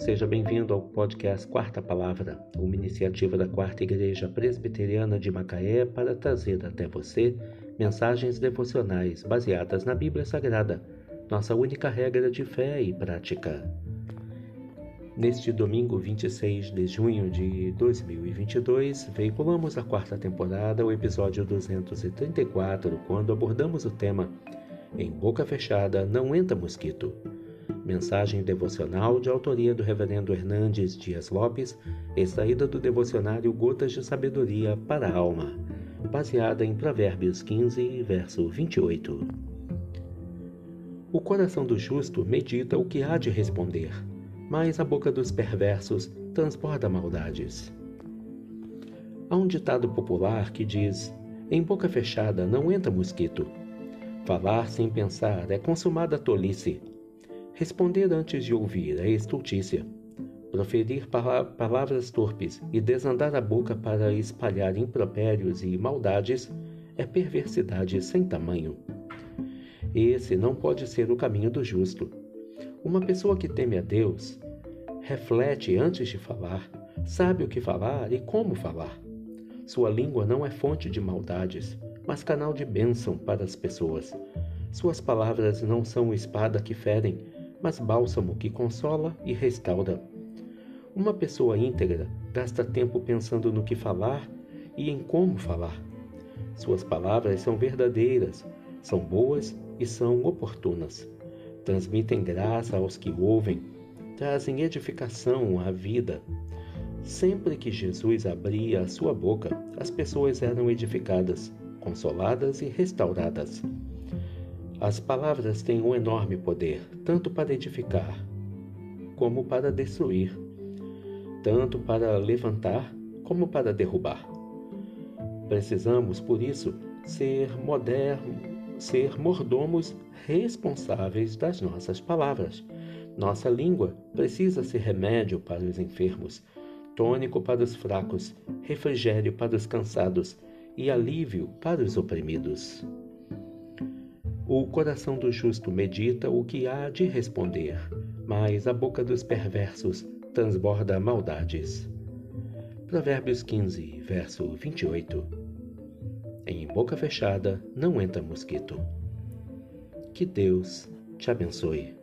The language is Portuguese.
Seja bem-vindo ao podcast Quarta Palavra, uma iniciativa da Quarta Igreja Presbiteriana de Macaé para trazer até você mensagens devocionais baseadas na Bíblia Sagrada, nossa única regra de fé e prática. Neste domingo 26 de junho de 2022, veiculamos a quarta temporada, o episódio 234, quando abordamos o tema Em Boca Fechada Não Entra Mosquito. Mensagem devocional de autoria do Reverendo Hernandes Dias Lopes, extraída do devocionário Gotas de Sabedoria para a Alma, baseada em Provérbios 15, verso 28. O coração do justo medita o que há de responder, mas a boca dos perversos transborda maldades. Há um ditado popular que diz: Em boca fechada não entra mosquito. Falar sem pensar é consumada tolice. Responder antes de ouvir é estultícia. Proferir palavras torpes e desandar a boca para espalhar impropérios e maldades é perversidade sem tamanho. Esse não pode ser o caminho do justo. Uma pessoa que teme a Deus reflete antes de falar, sabe o que falar e como falar. Sua língua não é fonte de maldades, mas canal de bênção para as pessoas. Suas palavras não são espada que ferem, mas bálsamo que consola e restaura. Uma pessoa íntegra gasta tempo pensando no que falar e em como falar. Suas palavras são verdadeiras, são boas e são oportunas. Transmitem graça aos que ouvem, trazem edificação à vida. Sempre que Jesus abria a sua boca, as pessoas eram edificadas, consoladas e restauradas. As palavras têm um enorme poder, tanto para edificar como para destruir, tanto para levantar como para derrubar. Precisamos, por isso, ser modernos, ser mordomos responsáveis das nossas palavras. Nossa língua precisa ser remédio para os enfermos, tônico para os fracos, refrigério para os cansados e alívio para os oprimidos. O coração do justo medita o que há de responder, mas a boca dos perversos transborda maldades. Provérbios 15, verso 28. Em boca fechada não entra mosquito. Que Deus te abençoe.